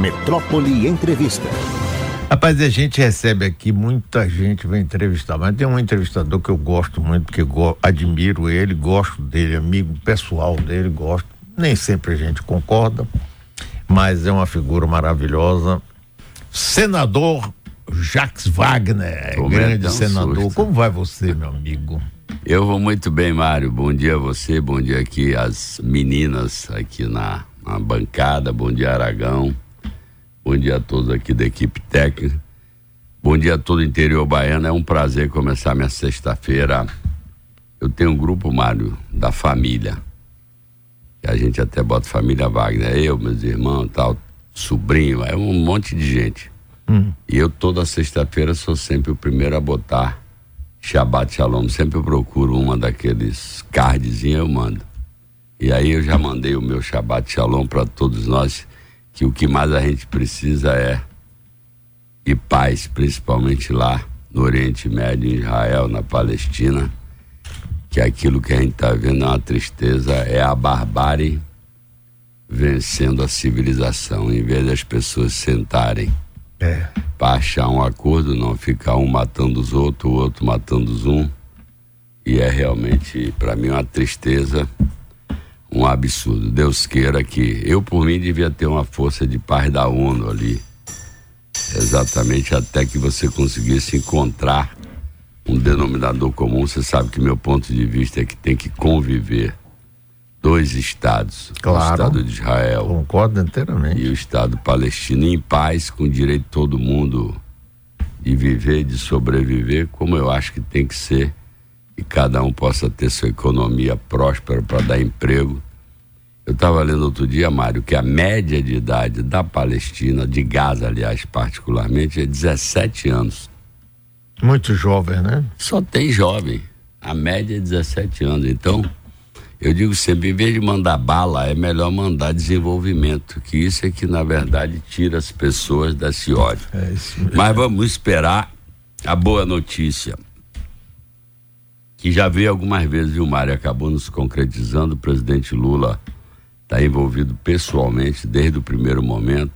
Metrópole Entrevista. Rapaz, a gente recebe aqui muita gente vai entrevistar, mas tem um entrevistador que eu gosto muito, porque go admiro ele, gosto dele, amigo pessoal dele, gosto. Nem sempre a gente concorda, mas é uma figura maravilhosa. Senador Jacques Wagner, Como grande é senador. Susto. Como vai você, meu amigo? Eu vou muito bem, Mário. Bom dia a você, bom dia aqui as meninas aqui na, na bancada, bom dia Aragão, bom dia a todos aqui da equipe técnica, bom dia a todo o interior baiano. É um prazer começar minha sexta-feira. Eu tenho um grupo, Mário, da família, que a gente até bota família Wagner, eu, meus irmãos, tal, sobrinho, é um monte de gente. Hum. E eu toda sexta-feira sou sempre o primeiro a botar Shabbat Shalom. Sempre eu procuro uma daqueles cardzinhos eu mando. E aí eu já mandei o meu Shabbat Shalom para todos nós, que o que mais a gente precisa é de paz, principalmente lá no Oriente Médio, em Israel, na Palestina, que aquilo que a gente está vendo é uma tristeza, é a barbárie vencendo a civilização, em vez das pessoas sentarem é. para achar um acordo, não ficar um matando os outros, o outro matando os um. E é realmente, para mim, uma tristeza, um absurdo. Deus queira que. Eu, por mim, devia ter uma força de paz da ONU ali. Exatamente até que você conseguisse encontrar um denominador comum. Você sabe que meu ponto de vista é que tem que conviver dois estados, claro, o Estado de Israel concordo inteiramente e o Estado palestino em paz, com o direito de todo mundo de viver, de sobreviver, como eu acho que tem que ser, e cada um possa ter sua economia próspera para dar emprego. Eu estava lendo outro dia, Mário, que a média de idade da Palestina, de Gaza, aliás, particularmente, é 17 anos. Muito jovem, né? Só tem jovem. A média é 17 anos. Então, eu digo sempre, em vez de mandar bala, é melhor mandar desenvolvimento, que isso é que, na verdade, tira as pessoas desse ódio. É Mas vamos esperar a boa notícia. Que já veio algumas vezes, viu, Mário? Acabou nos concretizando. O presidente Lula está envolvido pessoalmente desde o primeiro momento.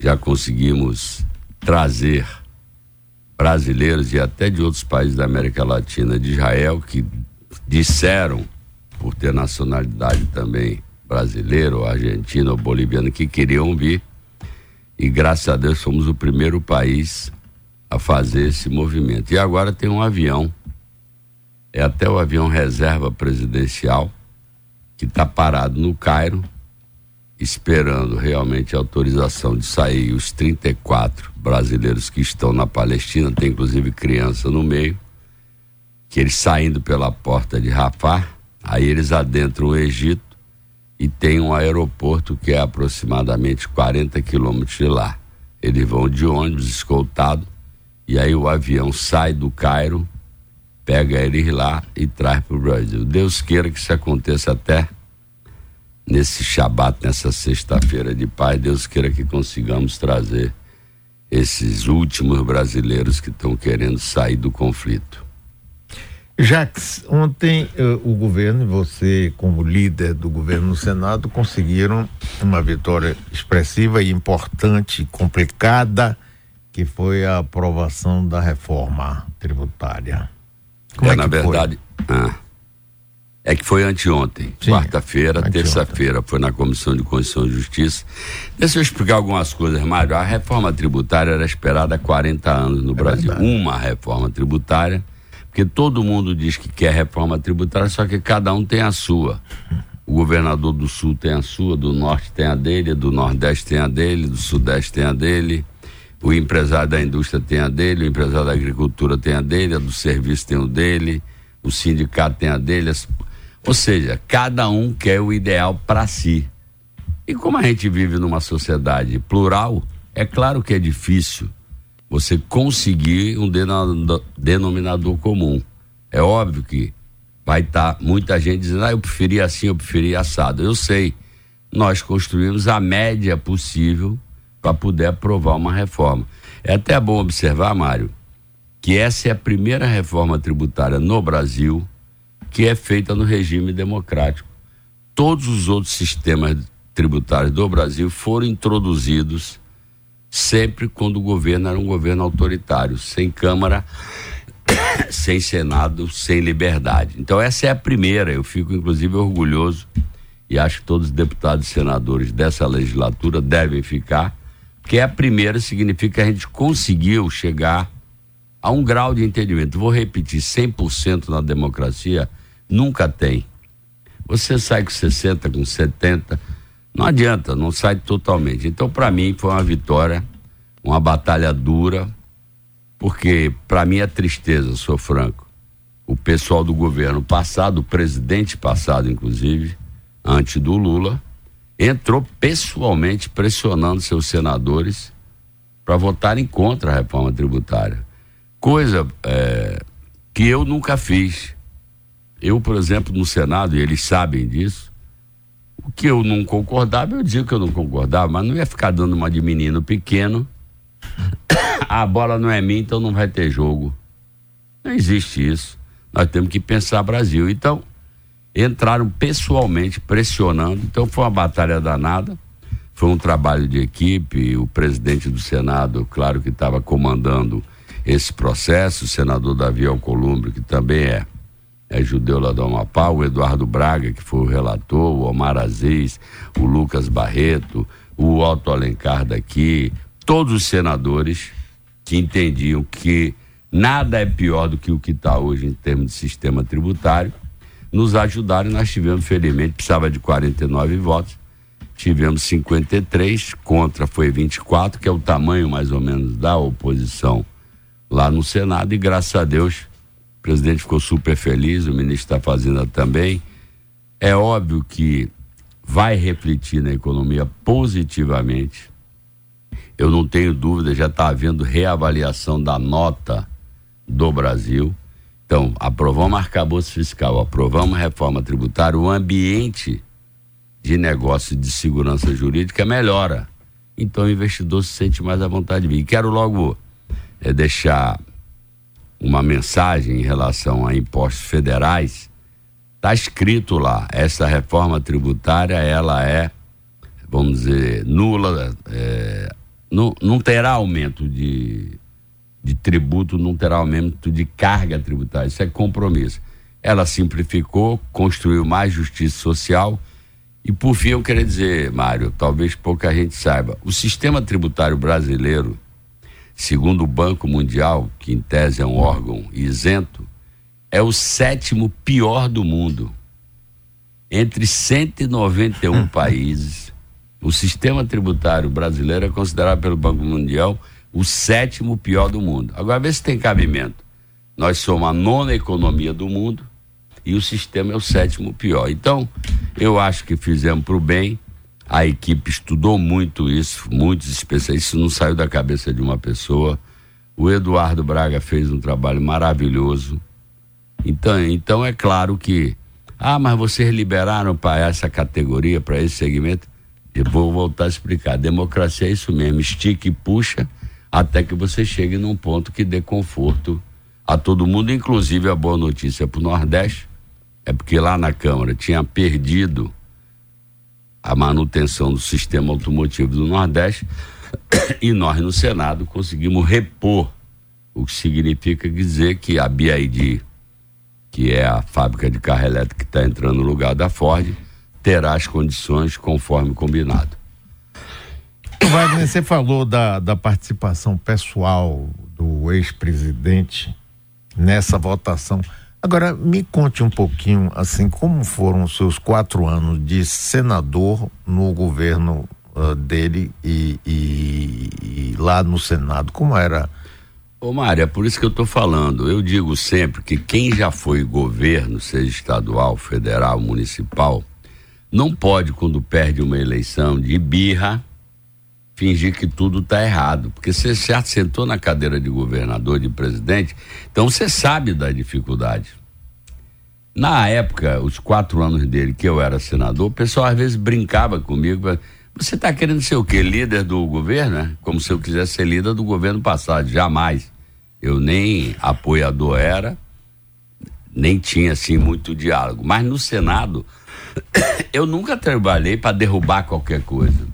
Já conseguimos trazer brasileiros e até de outros países da América Latina, de Israel, que disseram por ter nacionalidade também brasileira, ou argentina ou boliviana, que queriam vir. E graças a Deus fomos o primeiro país a fazer esse movimento. E agora tem um avião, é até o avião reserva presidencial, que está parado no Cairo, esperando realmente autorização de sair os 34 brasileiros que estão na Palestina, tem inclusive criança no meio, que eles saindo pela porta de Rafah, Aí eles adentram o Egito e tem um aeroporto que é aproximadamente 40 quilômetros de lá. Eles vão de ônibus escoltado e aí o avião sai do Cairo, pega eles lá e traz para o Brasil. Deus queira que isso aconteça até nesse Shabat, nessa sexta-feira de paz. Deus queira que consigamos trazer esses últimos brasileiros que estão querendo sair do conflito. Jax, ontem uh, o governo e você, como líder do governo no Senado, conseguiram uma vitória expressiva e importante, complicada, que foi a aprovação da reforma tributária. Como é, é na verdade, ah, é que foi anteontem, quarta-feira, terça-feira, foi na Comissão de Constituição e Justiça. Deixa eu explicar algumas coisas, Mário. A reforma tributária era esperada há 40 anos no é Brasil. Verdade. Uma reforma tributária porque todo mundo diz que quer reforma tributária, só que cada um tem a sua. O governador do Sul tem a sua, do Norte tem a dele, do Nordeste tem a dele, do Sudeste tem a dele, o empresário da indústria tem a dele, o empresário da agricultura tem a dele, a do serviço tem o dele, o sindicato tem a dele. Ou seja, cada um quer o ideal para si. E como a gente vive numa sociedade plural, é claro que é difícil você conseguir um denominador comum. É óbvio que vai estar tá muita gente dizendo, ah, eu preferia assim, eu preferia assado. Eu sei. Nós construímos a média possível para poder aprovar uma reforma. É até bom observar, Mário, que essa é a primeira reforma tributária no Brasil que é feita no regime democrático. Todos os outros sistemas tributários do Brasil foram introduzidos sempre quando o governo era um governo autoritário, sem Câmara, sem Senado, sem liberdade. Então essa é a primeira, eu fico inclusive orgulhoso e acho que todos os deputados e senadores dessa legislatura devem ficar, porque a primeira significa que a gente conseguiu chegar a um grau de entendimento. Vou repetir, 100% na democracia nunca tem. Você sai com 60, com 70, não adianta, não sai totalmente. Então, para mim, foi uma vitória, uma batalha dura, porque para mim é tristeza, sou franco. O pessoal do governo passado, o presidente passado, inclusive, antes do Lula, entrou pessoalmente pressionando seus senadores para votarem contra a reforma tributária. Coisa é, que eu nunca fiz. Eu, por exemplo, no Senado, e eles sabem disso, o que eu não concordava, eu digo que eu não concordava, mas não ia ficar dando uma de menino pequeno. a bola não é minha, então não vai ter jogo. Não existe isso. Nós temos que pensar Brasil. Então, entraram pessoalmente pressionando. Então, foi uma batalha danada. Foi um trabalho de equipe. O presidente do Senado, claro que estava comandando esse processo, o senador Davi Alcolumbre, que também é é judeu lá do Amapá, o Eduardo Braga, que foi o relator, o Omar Aziz, o Lucas Barreto, o Otto Alencar daqui, todos os senadores que entendiam que nada é pior do que o que está hoje em termos de sistema tributário, nos ajudaram e nós tivemos, felizmente, precisava de 49 votos, tivemos 53, contra foi 24, que é o tamanho mais ou menos da oposição lá no Senado, e graças a Deus o presidente ficou super feliz, o ministro da Fazenda também. É óbvio que vai refletir na economia positivamente. Eu não tenho dúvida, já está havendo reavaliação da nota do Brasil. Então, aprovamos arcabouço fiscal, aprovamos reforma tributária, o ambiente de negócio de segurança jurídica melhora. Então o investidor se sente mais à vontade de vir. E quero logo é, deixar uma mensagem em relação a impostos federais, está escrito lá, essa reforma tributária ela é, vamos dizer, nula, é, não, não terá aumento de, de tributo, não terá aumento de carga tributária, isso é compromisso. Ela simplificou, construiu mais justiça social e por fim eu queria dizer, Mário, talvez pouca gente saiba, o sistema tributário brasileiro segundo o Banco Mundial, que em tese é um órgão isento, é o sétimo pior do mundo. Entre 191 países, o sistema tributário brasileiro é considerado pelo Banco Mundial o sétimo pior do mundo. Agora, vê se tem cabimento. Nós somos a nona economia do mundo e o sistema é o sétimo pior. Então, eu acho que fizemos para o bem a equipe estudou muito isso, muitos especialistas, isso não saiu da cabeça de uma pessoa. O Eduardo Braga fez um trabalho maravilhoso. Então, então é claro que, ah, mas vocês liberaram para essa categoria, para esse segmento. Eu vou voltar a explicar. Democracia é isso mesmo, estica e puxa até que você chegue num ponto que dê conforto a todo mundo, inclusive a boa notícia para o Nordeste, é porque lá na Câmara tinha perdido a manutenção do sistema automotivo do Nordeste e nós no Senado conseguimos repor, o que significa dizer que a BID, que é a fábrica de carro elétrico que está entrando no lugar da Ford, terá as condições conforme combinado. Wagner, você falou da, da participação pessoal do ex-presidente nessa votação. Agora, me conte um pouquinho, assim, como foram os seus quatro anos de senador no governo uh, dele e, e, e, lá no Senado, como era? Ô Mária, por isso que eu estou falando. Eu digo sempre que quem já foi governo, seja estadual, federal, municipal, não pode, quando perde uma eleição de birra, fingir que tudo está errado. Porque você sentou na cadeira de governador, de presidente, então você sabe da dificuldade. Na época, os quatro anos dele, que eu era senador, o pessoal às vezes brincava comigo. Você está querendo ser o quê? Líder do governo? Né? Como se eu quisesse ser líder do governo passado. Jamais. Eu nem apoiador era, nem tinha assim muito diálogo. Mas no Senado, Eu nunca trabalhei para derrubar qualquer coisa.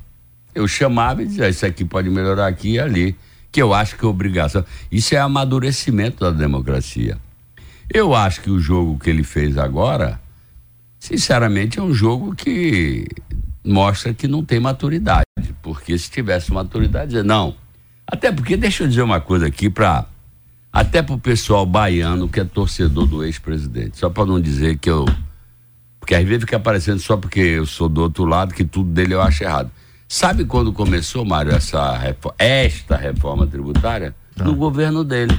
Eu chamava e dizia: Isso aqui pode melhorar aqui e ali. Que eu acho que é obrigação. Isso é amadurecimento da democracia. Eu acho que o jogo que ele fez agora, sinceramente, é um jogo que mostra que não tem maturidade. Porque se tivesse maturidade, não. Até porque, deixa eu dizer uma coisa aqui para até para o pessoal baiano que é torcedor do ex-presidente. Só para não dizer que eu. Porque às vezes fica aparecendo só porque eu sou do outro lado, que tudo dele eu acho errado. Sabe quando começou, Mário, essa reforma, esta reforma tributária? Não. No governo dele.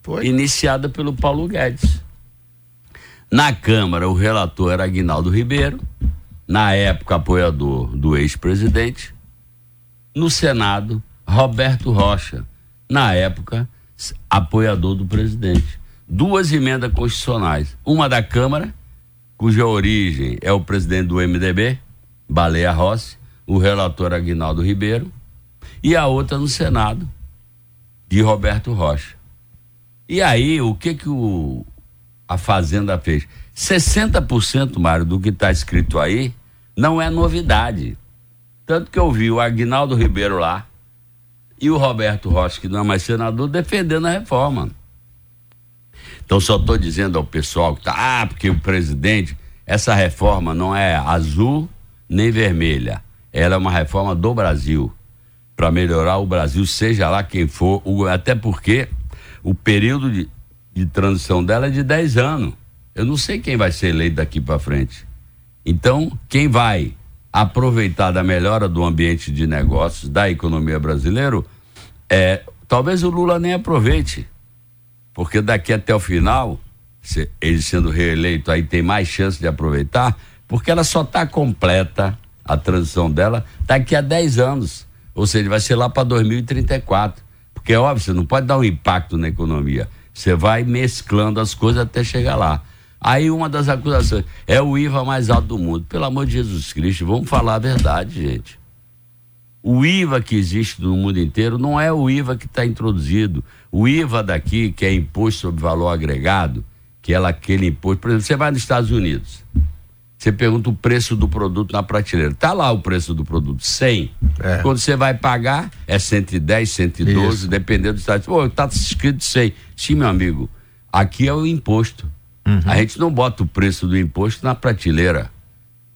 Foi? Iniciada pelo Paulo Guedes. Na Câmara, o relator era Aguinaldo Ribeiro, na época apoiador do ex-presidente. No Senado, Roberto Rocha, na época apoiador do presidente. Duas emendas constitucionais, uma da Câmara, cuja origem é o presidente do MDB, Baleia Rossi, o relator Aguinaldo Ribeiro, e a outra no Senado, de Roberto Rocha. E aí, o que que o, a Fazenda fez? 60%, Mário, do que está escrito aí não é novidade. Tanto que eu vi o Aguinaldo Ribeiro lá e o Roberto Rocha, que não é mais senador, defendendo a reforma. Então só estou dizendo ao pessoal que tá, ah, porque o presidente, essa reforma não é azul nem vermelha. Ela é uma reforma do Brasil para melhorar o Brasil, seja lá quem for, até porque o período de, de transição dela é de 10 anos. Eu não sei quem vai ser eleito daqui para frente. Então, quem vai aproveitar da melhora do ambiente de negócios da economia brasileira, é, talvez o Lula nem aproveite, porque daqui até o final, se, ele sendo reeleito, aí tem mais chance de aproveitar, porque ela só está completa, a transição dela, daqui a 10 anos. Ou seja, vai ser lá para 2034. Porque é óbvio, você não pode dar um impacto na economia. Você vai mesclando as coisas até chegar lá. Aí uma das acusações é o IVA mais alto do mundo. Pelo amor de Jesus Cristo, vamos falar a verdade, gente. O IVA que existe no mundo inteiro não é o IVA que está introduzido. O IVA daqui, que é imposto sobre valor agregado, que é aquele imposto. Por exemplo, você vai nos Estados Unidos, você pergunta o preço do produto na prateleira. Está lá o preço do produto, 100. É. Quando você vai pagar, é 110, 112, Isso. dependendo do estado. Pô, está escrito 100. Sim, meu amigo, aqui é o imposto. Uhum. A gente não bota o preço do imposto na prateleira.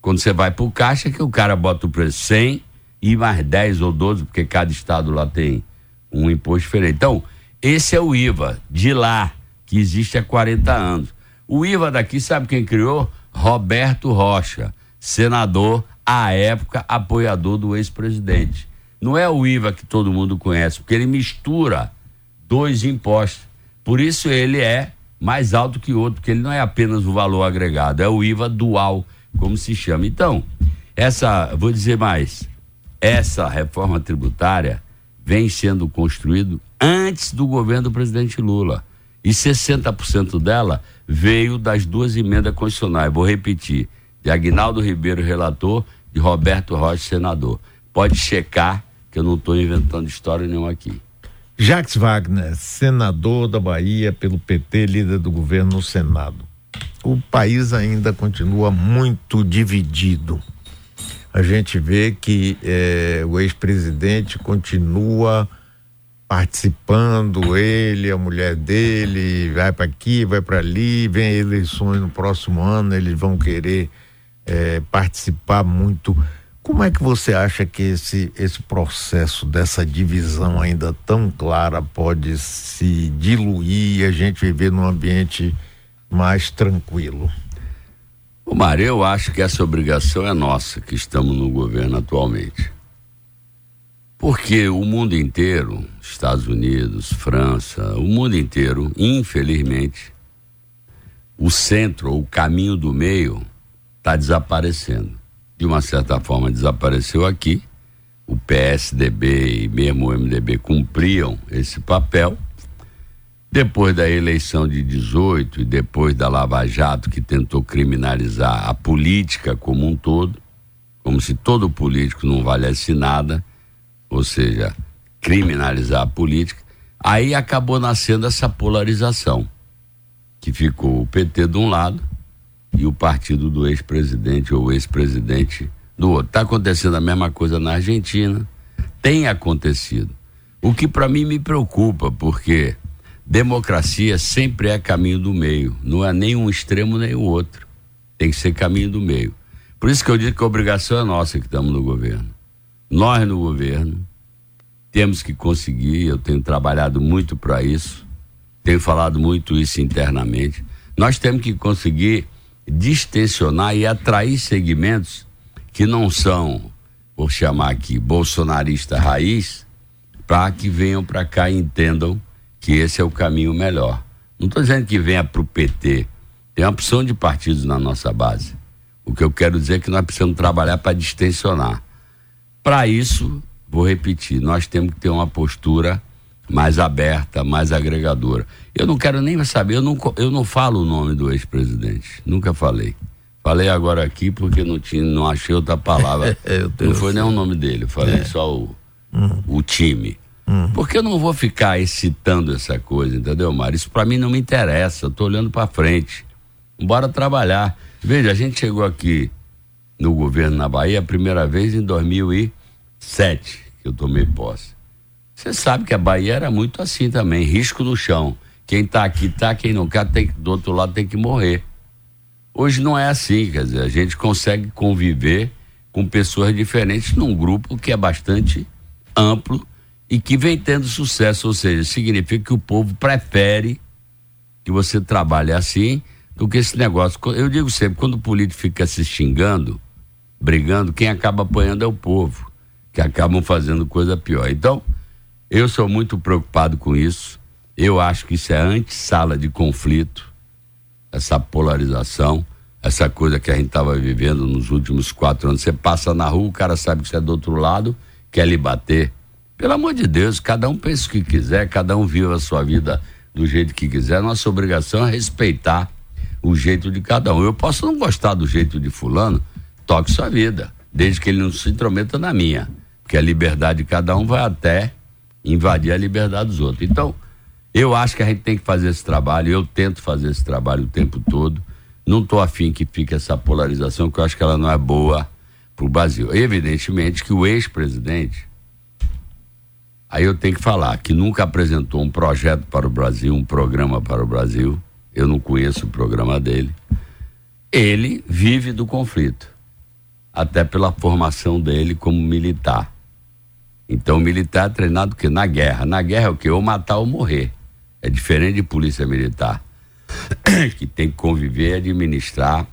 Quando você vai para o caixa, que o cara bota o preço 100 e mais 10 ou 12, porque cada estado lá tem um imposto diferente. Então, esse é o IVA de lá, que existe há 40 anos. O IVA daqui, sabe quem criou? Roberto Rocha, senador, à época apoiador do ex-presidente. Não é o IVA que todo mundo conhece, porque ele mistura dois impostos. Por isso ele é mais alto que outro, porque ele não é apenas o valor agregado, é o IVA dual, como se chama. Então, essa, vou dizer mais, essa reforma tributária vem sendo construído antes do governo do presidente Lula. E 60% dela veio das duas emendas constitucionais. Vou repetir: de Agnaldo Ribeiro, relator, de Roberto Rocha, senador. Pode checar que eu não estou inventando história nenhuma aqui. Jacques Wagner, senador da Bahia pelo PT, líder do governo no Senado. O país ainda continua muito dividido. A gente vê que eh, o ex-presidente continua participando, ele, a mulher dele, vai para aqui, vai para ali, vem eleições no próximo ano, eles vão querer eh, participar muito como é que você acha que esse, esse processo dessa divisão ainda tão clara pode se diluir e a gente viver num ambiente mais tranquilo? O Mário, eu acho que essa obrigação é nossa, que estamos no governo atualmente. Porque o mundo inteiro, Estados Unidos, França, o mundo inteiro, infelizmente, o centro, o caminho do meio, está desaparecendo de uma certa forma desapareceu aqui. O PSDB e mesmo o MDB cumpriam esse papel. Depois da eleição de 18 e depois da Lava Jato, que tentou criminalizar a política como um todo, como se todo político não valesse nada, ou seja, criminalizar a política, aí acabou nascendo essa polarização, que ficou o PT de um lado e o partido do ex-presidente ou ex-presidente do outro. Está acontecendo a mesma coisa na Argentina, tem acontecido. O que para mim me preocupa, porque democracia sempre é caminho do meio, não é nem um extremo nem o outro. Tem que ser caminho do meio. Por isso que eu digo que a obrigação é nossa que estamos no governo. Nós no governo temos que conseguir, eu tenho trabalhado muito para isso, tenho falado muito isso internamente. Nós temos que conseguir distensionar e atrair segmentos que não são, vou chamar aqui, bolsonarista raiz, para que venham para cá e entendam que esse é o caminho melhor. Não estou dizendo que venha para o PT. Tem uma opção de partidos na nossa base. O que eu quero dizer é que nós precisamos trabalhar para distensionar. Para isso, vou repetir, nós temos que ter uma postura mais aberta, mais agregadora. Eu não quero nem saber, eu não, eu não falo o nome do ex-presidente, nunca falei. Falei agora aqui porque não tinha, não achei outra palavra. não foi nem o nome dele, falei é. só o, hum. o time. Hum. Porque eu não vou ficar excitando essa coisa, entendeu, Mário? Isso para mim não me interessa, eu tô olhando para frente. Bora trabalhar. Veja, a gente chegou aqui no governo na Bahia a primeira vez em 2007, que eu tomei posse. Você sabe que a Bahia era muito assim também, risco no chão. Quem está aqui está, quem não quer tem, do outro lado tem que morrer. Hoje não é assim, quer dizer, a gente consegue conviver com pessoas diferentes num grupo que é bastante amplo e que vem tendo sucesso, ou seja, significa que o povo prefere que você trabalhe assim do que esse negócio. Eu digo sempre, quando o político fica se xingando, brigando, quem acaba apanhando é o povo, que acabam fazendo coisa pior. Então, eu sou muito preocupado com isso. Eu acho que isso é antessala de conflito, essa polarização, essa coisa que a gente estava vivendo nos últimos quatro anos. Você passa na rua, o cara sabe que você é do outro lado, quer lhe bater. Pelo amor de Deus, cada um pensa o que quiser, cada um viva a sua vida do jeito que quiser. Nossa obrigação é respeitar o jeito de cada um. Eu posso não gostar do jeito de fulano, toque sua vida, desde que ele não se intrometa na minha. Porque a liberdade de cada um vai até invadir a liberdade dos outros. Então, eu acho que a gente tem que fazer esse trabalho, eu tento fazer esse trabalho o tempo todo. Não estou afim que fique essa polarização, que eu acho que ela não é boa para o Brasil. Evidentemente que o ex-presidente, aí eu tenho que falar, que nunca apresentou um projeto para o Brasil, um programa para o Brasil. Eu não conheço o programa dele. Ele vive do conflito, até pela formação dele como militar. Então, o militar é treinado que na guerra. Na guerra é o quê? Ou matar ou morrer. É diferente de polícia militar, que tem que conviver e administrar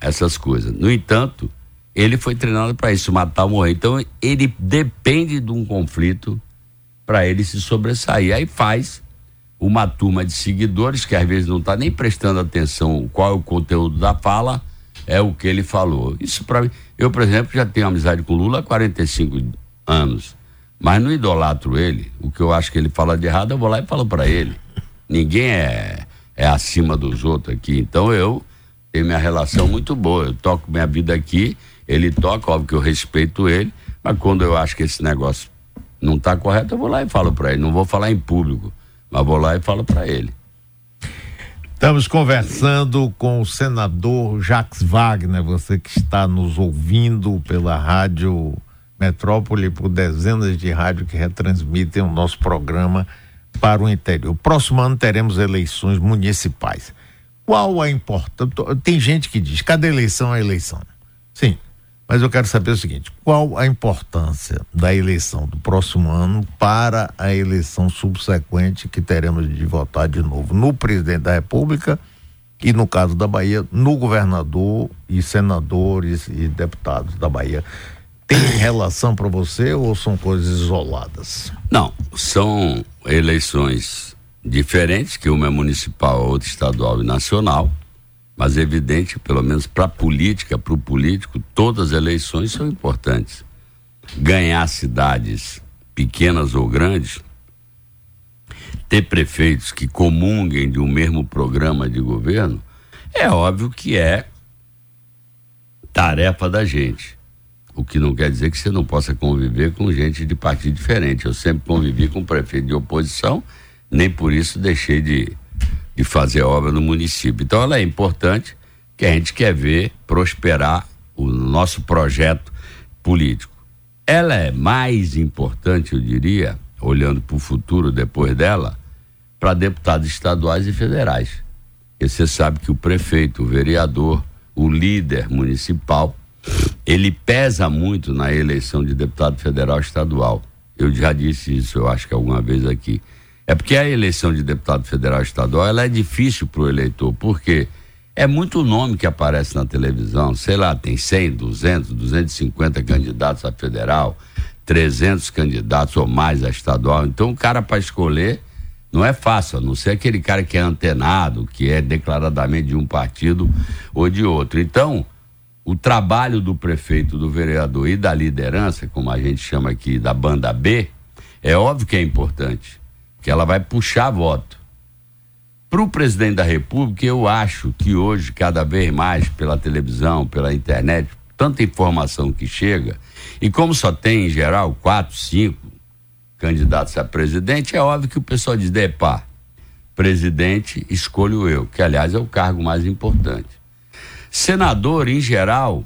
essas coisas. No entanto, ele foi treinado para isso, matar ou morrer. Então, ele depende de um conflito para ele se sobressair. Aí faz uma turma de seguidores que às vezes não está nem prestando atenção qual é o conteúdo da fala, é o que ele falou. Isso para mim. Eu, por exemplo, já tenho amizade com Lula há 45 anos. Mas não idolatro ele. O que eu acho que ele fala de errado, eu vou lá e falo para ele. Ninguém é, é acima dos outros aqui. Então eu tenho minha relação muito boa. Eu toco minha vida aqui, ele toca, óbvio que eu respeito ele, mas quando eu acho que esse negócio não está correto, eu vou lá e falo para ele. Não vou falar em público, mas vou lá e falo para ele. Estamos conversando com o senador Jacques Wagner, você que está nos ouvindo pela rádio metrópole por dezenas de rádios que retransmitem o nosso programa para o interior. Próximo ano teremos eleições municipais. Qual a importância? Tem gente que diz, cada eleição é eleição. Sim, mas eu quero saber o seguinte: qual a importância da eleição do próximo ano para a eleição subsequente que teremos de votar de novo no presidente da República e, no caso da Bahia, no governador e senadores e deputados da Bahia? Tem relação para você ou são coisas isoladas? Não, são eleições diferentes, que uma é municipal, outra estadual e nacional, mas é evidente, pelo menos para a política, para o político, todas as eleições são importantes. Ganhar cidades pequenas ou grandes, ter prefeitos que comunguem de um mesmo programa de governo, é óbvio que é tarefa da gente. O que não quer dizer que você não possa conviver com gente de partido diferente. Eu sempre convivi com prefeito de oposição, nem por isso deixei de, de fazer obra no município. Então ela é importante, que a gente quer ver prosperar o nosso projeto político. Ela é mais importante, eu diria, olhando para o futuro depois dela, para deputados estaduais e federais. Porque você sabe que o prefeito, o vereador, o líder municipal, ele pesa muito na eleição de deputado federal estadual. Eu já disse isso, eu acho que alguma vez aqui. É porque a eleição de deputado federal estadual ela é difícil para o eleitor, porque é muito nome que aparece na televisão, sei lá, tem 100, 200, 250 candidatos a federal, 300 candidatos ou mais a estadual. Então o cara para escolher não é fácil, a não ser aquele cara que é antenado, que é declaradamente de um partido ou de outro. Então, o trabalho do prefeito, do vereador e da liderança, como a gente chama aqui da banda B, é óbvio que é importante, que ela vai puxar voto. Para o presidente da República, eu acho que hoje, cada vez mais, pela televisão, pela internet, tanta informação que chega, e como só tem, em geral, quatro, cinco candidatos a presidente, é óbvio que o pessoal diz, pá, presidente, escolho eu, que aliás é o cargo mais importante. Senador, em geral,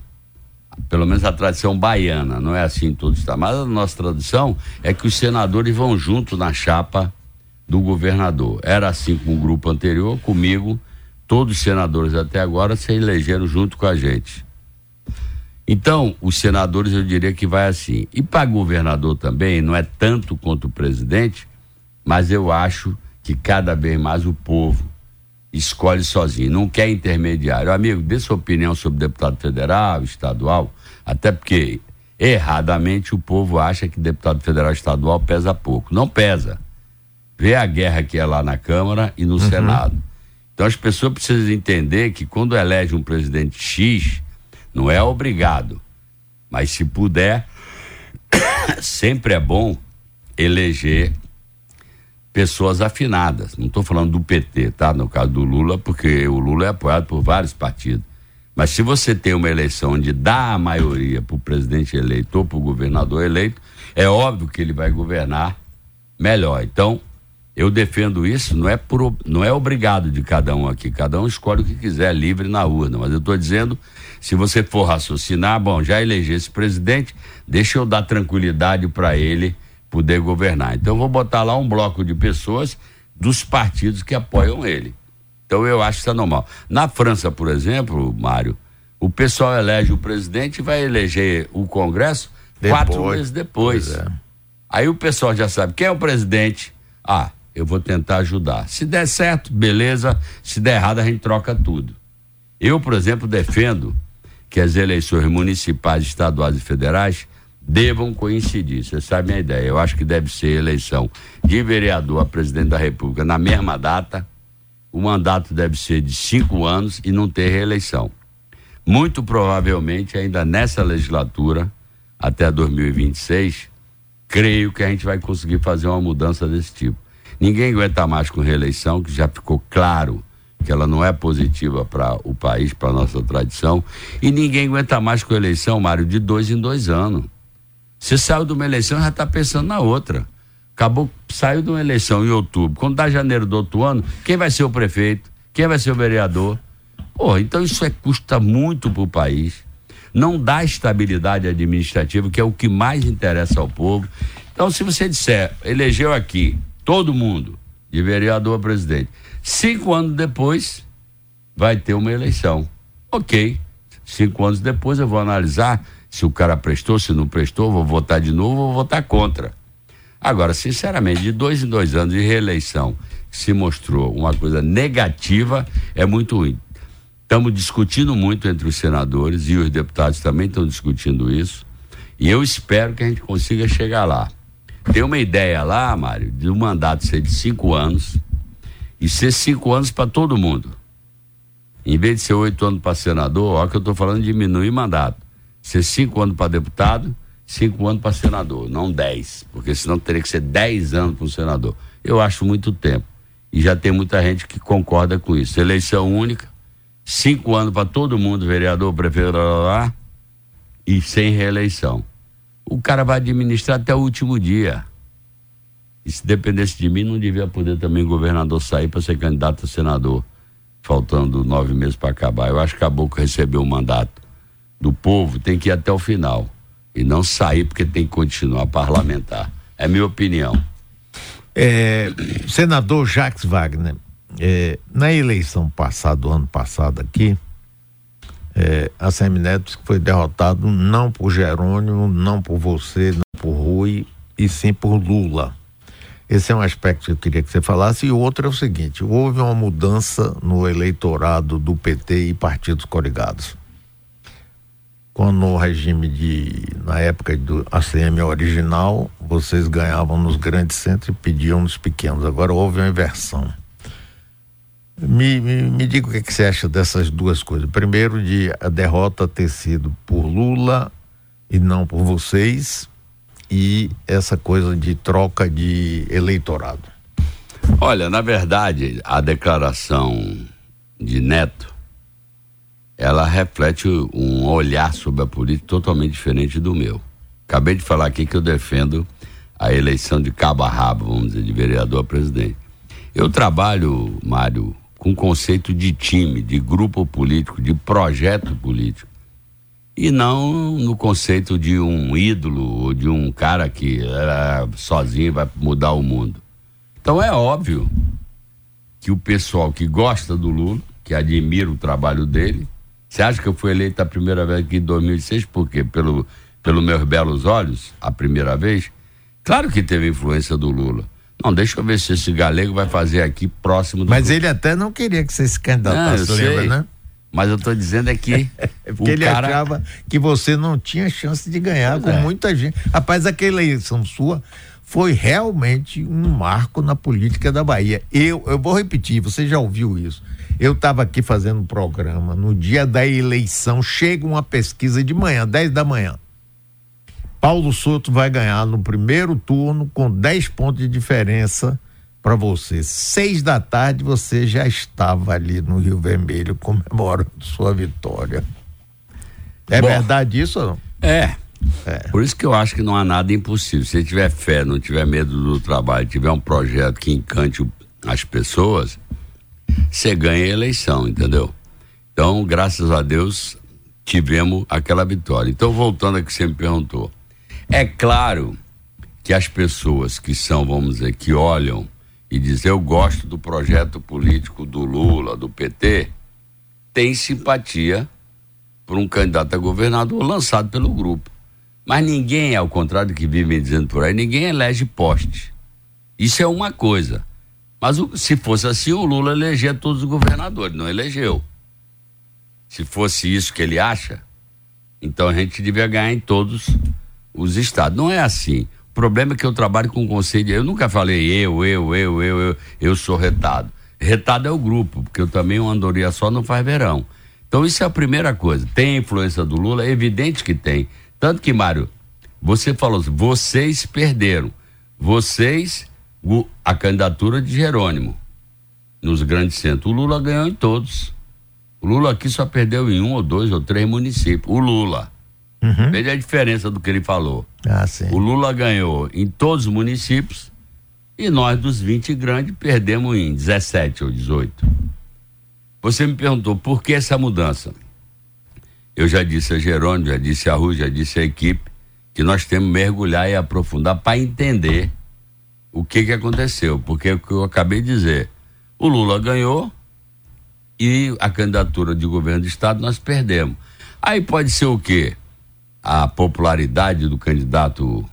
pelo menos a tradição baiana, não é assim em todo estado, mas a nossa tradição é que os senadores vão junto na chapa do governador. Era assim com o grupo anterior, comigo, todos os senadores até agora se elegeram junto com a gente. Então, os senadores eu diria que vai assim. E para governador também, não é tanto quanto o presidente, mas eu acho que cada vez mais o povo escolhe sozinho, não quer intermediário. Amigo, dê sua opinião sobre deputado federal, estadual, até porque erradamente o povo acha que deputado federal estadual pesa pouco. Não pesa. Vê a guerra que é lá na Câmara e no uhum. Senado. Então as pessoas precisam entender que quando elege um presidente X, não é obrigado. Mas se puder, sempre é bom eleger pessoas afinadas. Não estou falando do PT, tá? No caso do Lula, porque o Lula é apoiado por vários partidos. Mas se você tem uma eleição onde dá a maioria para o presidente eleito ou para o governador eleito, é óbvio que ele vai governar melhor. Então, eu defendo isso, não é, por, não é obrigado de cada um aqui, cada um escolhe o que quiser, livre na urna. Mas eu estou dizendo, se você for raciocinar, bom, já elegi esse presidente, deixa eu dar tranquilidade para ele poder governar. Então vou botar lá um bloco de pessoas dos partidos que apoiam ele. Então eu acho que isso é normal. Na França, por exemplo, Mário, o pessoal elege o presidente e vai eleger o Congresso depois, quatro meses depois. É. Aí o pessoal já sabe quem é o presidente. Ah, eu vou tentar ajudar. Se der certo, beleza. Se der errado, a gente troca tudo. Eu, por exemplo, defendo que as eleições municipais, estaduais e federais devam coincidir. Você sabe a minha ideia. Eu acho que deve ser eleição de vereador a presidente da República na mesma data. O mandato deve ser de cinco anos e não ter reeleição. Muito provavelmente, ainda nessa legislatura, até 2026, creio que a gente vai conseguir fazer uma mudança desse tipo. Ninguém aguenta mais com reeleição, que já ficou claro que ela não é positiva para o país, para nossa tradição. E ninguém aguenta mais com eleição, Mário, de dois em dois anos. Você saiu de uma eleição já está pensando na outra. Acabou, saiu de uma eleição em outubro. Quando dá janeiro do outro ano, quem vai ser o prefeito? Quem vai ser o vereador? Pô, então isso é, custa muito para o país. Não dá estabilidade administrativa, que é o que mais interessa ao povo. Então, se você disser, elegeu aqui todo mundo, de vereador a presidente. Cinco anos depois, vai ter uma eleição. Ok. Cinco anos depois eu vou analisar se o cara prestou, se não prestou, vou votar de novo, vou votar contra. Agora, sinceramente, de dois em dois anos de reeleição, se mostrou uma coisa negativa, é muito ruim. Estamos discutindo muito entre os senadores e os deputados também estão discutindo isso. E eu espero que a gente consiga chegar lá. Tem uma ideia lá, Mário, de um mandato ser de cinco anos e ser cinco anos para todo mundo. Em vez de ser oito anos para senador, olha que eu estou falando diminuir mandato. Ser cinco anos para deputado, cinco anos para senador, não dez, porque senão teria que ser dez anos para um senador. Eu acho muito tempo. E já tem muita gente que concorda com isso. Eleição única, cinco anos para todo mundo, vereador, prefeito, lá, lá, e sem reeleição o cara vai administrar até o último dia. E se dependesse de mim, não devia poder também governador sair para ser candidato a senador. faltando nove meses para acabar. Eu acho que Caboclo recebeu o mandato do povo, tem que ir até o final. E não sair porque tem que continuar parlamentar. É minha opinião. É, senador Jacques Wagner, é, na eleição passada, do ano passado aqui, é, a Semineto foi derrotado não por Jerônimo, não por você, não por Rui, e sim por Lula. Esse é um aspecto que eu queria que você falasse. E outro é o seguinte: houve uma mudança no eleitorado do PT e partidos coligados. Quando no regime de. na época do ACM original, vocês ganhavam nos grandes centros e pediam nos pequenos. Agora houve uma inversão. Me, me, me diga o que, que você acha dessas duas coisas. Primeiro, de a derrota ter sido por Lula e não por vocês e essa coisa de troca de eleitorado? Olha, na verdade, a declaração de Neto ela reflete um olhar sobre a política totalmente diferente do meu. Acabei de falar aqui que eu defendo a eleição de cabo a rabo, vamos dizer, de vereador a presidente. Eu trabalho, Mário, com conceito de time, de grupo político, de projeto político e não no conceito de um ídolo ou de um cara que era sozinho vai mudar o mundo. Então é óbvio que o pessoal que gosta do Lula, que admira o trabalho dele, você acha que eu fui eleito a primeira vez aqui em 2006 por quê? Pelo pelos meus belos olhos, a primeira vez? Claro que teve influência do Lula. Não, deixa eu ver se esse galego vai fazer aqui próximo do. Mas ele até não queria que você se candidatasse, lembra, né? Mas eu estou dizendo é que. é porque ele cara... achava que você não tinha chance de ganhar com é. muita gente. Rapaz, aquela eleição sua foi realmente um marco na política da Bahia. Eu, eu vou repetir, você já ouviu isso. Eu estava aqui fazendo um programa no dia da eleição, chega uma pesquisa de manhã, 10 da manhã. Paulo Souto vai ganhar no primeiro turno com 10 pontos de diferença para você. Seis da tarde você já estava ali no Rio Vermelho comemorando sua vitória. É Bom, verdade isso ou não? É. é. Por isso que eu acho que não há nada impossível. Se tiver fé, não tiver medo do trabalho, tiver um projeto que encante as pessoas, você ganha a eleição, entendeu? Então, graças a Deus, tivemos aquela vitória. Então, voltando a que você me perguntou. É claro que as pessoas que são, vamos dizer, que olham e diz eu gosto do projeto político do Lula, do PT, tem simpatia por um candidato a governador lançado pelo grupo. Mas ninguém, ao contrário do que vivem dizendo por aí, ninguém elege poste. Isso é uma coisa. Mas o, se fosse assim, o Lula elegia todos os governadores, não elegeu. Se fosse isso que ele acha, então a gente devia ganhar em todos os estados. Não é assim problema é que eu trabalho com conselho. Eu nunca falei eu, eu, eu, eu, eu, eu sou retado. Retado é o grupo, porque eu também uma andorinha só não faz verão. Então isso é a primeira coisa. Tem a influência do Lula? É evidente que tem. Tanto que, Mário, você falou assim, vocês perderam. Vocês, o, a candidatura de Jerônimo nos grandes centros. O Lula ganhou em todos. O Lula aqui só perdeu em um ou dois ou três municípios. O Lula. Uhum. Veja a diferença do que ele falou. Ah. O Lula ganhou em todos os municípios e nós dos 20 grandes perdemos em 17 ou 18. Você me perguntou por que essa mudança? Eu já disse a Jerônimo, já disse a Rui, já disse a equipe que nós temos que mergulhar e aprofundar para entender o que que aconteceu, porque é o que eu acabei de dizer. O Lula ganhou e a candidatura de governo do estado nós perdemos. Aí pode ser o quê? a popularidade do candidato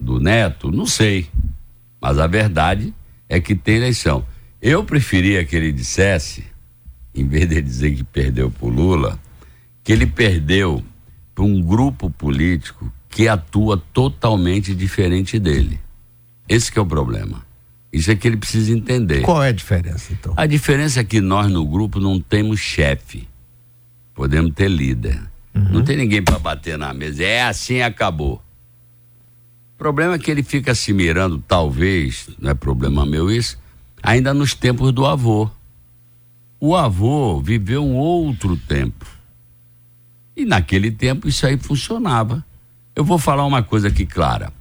do Neto, não sei. Mas a verdade é que tem eleição. Eu preferia que ele dissesse, em vez de dizer que perdeu para Lula, que ele perdeu para um grupo político que atua totalmente diferente dele. Esse que é o problema. Isso é que ele precisa entender. Qual é a diferença, então? A diferença é que nós no grupo não temos chefe. Podemos ter líder. Uhum. Não tem ninguém para bater na mesa. É assim, acabou. O problema é que ele fica se mirando, talvez, não é problema meu isso, ainda nos tempos do avô. O avô viveu um outro tempo. E naquele tempo isso aí funcionava. Eu vou falar uma coisa aqui clara.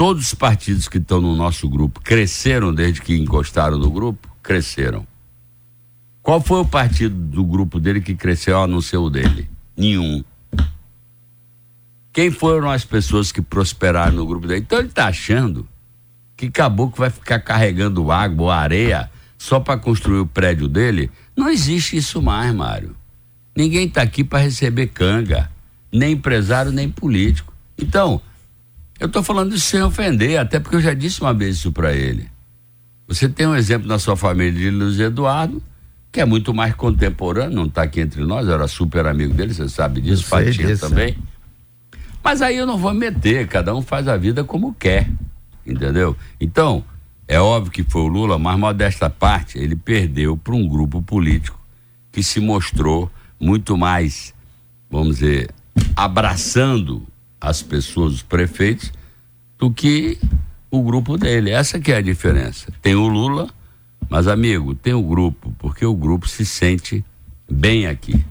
Todos os partidos que estão no nosso grupo cresceram desde que encostaram no grupo? Cresceram. Qual foi o partido do grupo dele que cresceu a não ser o dele? Nenhum. Quem foram as pessoas que prosperaram no grupo dele? Então ele está achando que caboclo vai ficar carregando água ou areia só para construir o prédio dele? Não existe isso mais, Mário. Ninguém está aqui para receber canga, nem empresário, nem político. Então, eu estou falando isso sem ofender, até porque eu já disse uma vez isso para ele. Você tem um exemplo na sua família de Luiz Eduardo, que é muito mais contemporâneo, não está aqui entre nós, era super amigo dele, você sabe disso, Fatinho também. Mas aí eu não vou meter, cada um faz a vida como quer, entendeu? Então, é óbvio que foi o Lula, mas modesta parte, ele perdeu para um grupo político que se mostrou muito mais, vamos dizer, abraçando as pessoas, os prefeitos, do que o grupo dele. Essa que é a diferença. Tem o Lula, mas, amigo, tem o grupo, porque o grupo se sente bem aqui.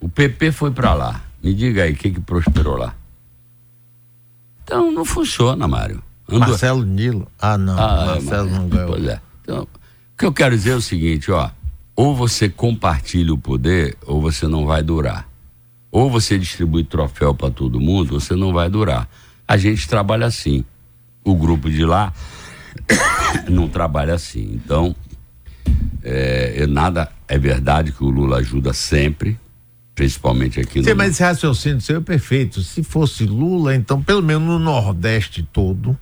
O PP foi para lá. Me diga aí, o que, que prosperou lá? Então, não funciona, Mário. Andou... Marcelo Nilo. Ah, não. Ah, é, Marcelo é, não ganhou. Pois é. Então, o que eu quero dizer é o seguinte, ó. Ou você compartilha o poder, ou você não vai durar. Ou você distribui troféu para todo mundo, você não vai durar. A gente trabalha assim. O grupo de lá não trabalha assim. Então, é, nada é verdade que o Lula ajuda sempre, principalmente aqui Sim, no. mas esse raciocínio seu é perfeito. Se fosse Lula, então, pelo menos no Nordeste todo,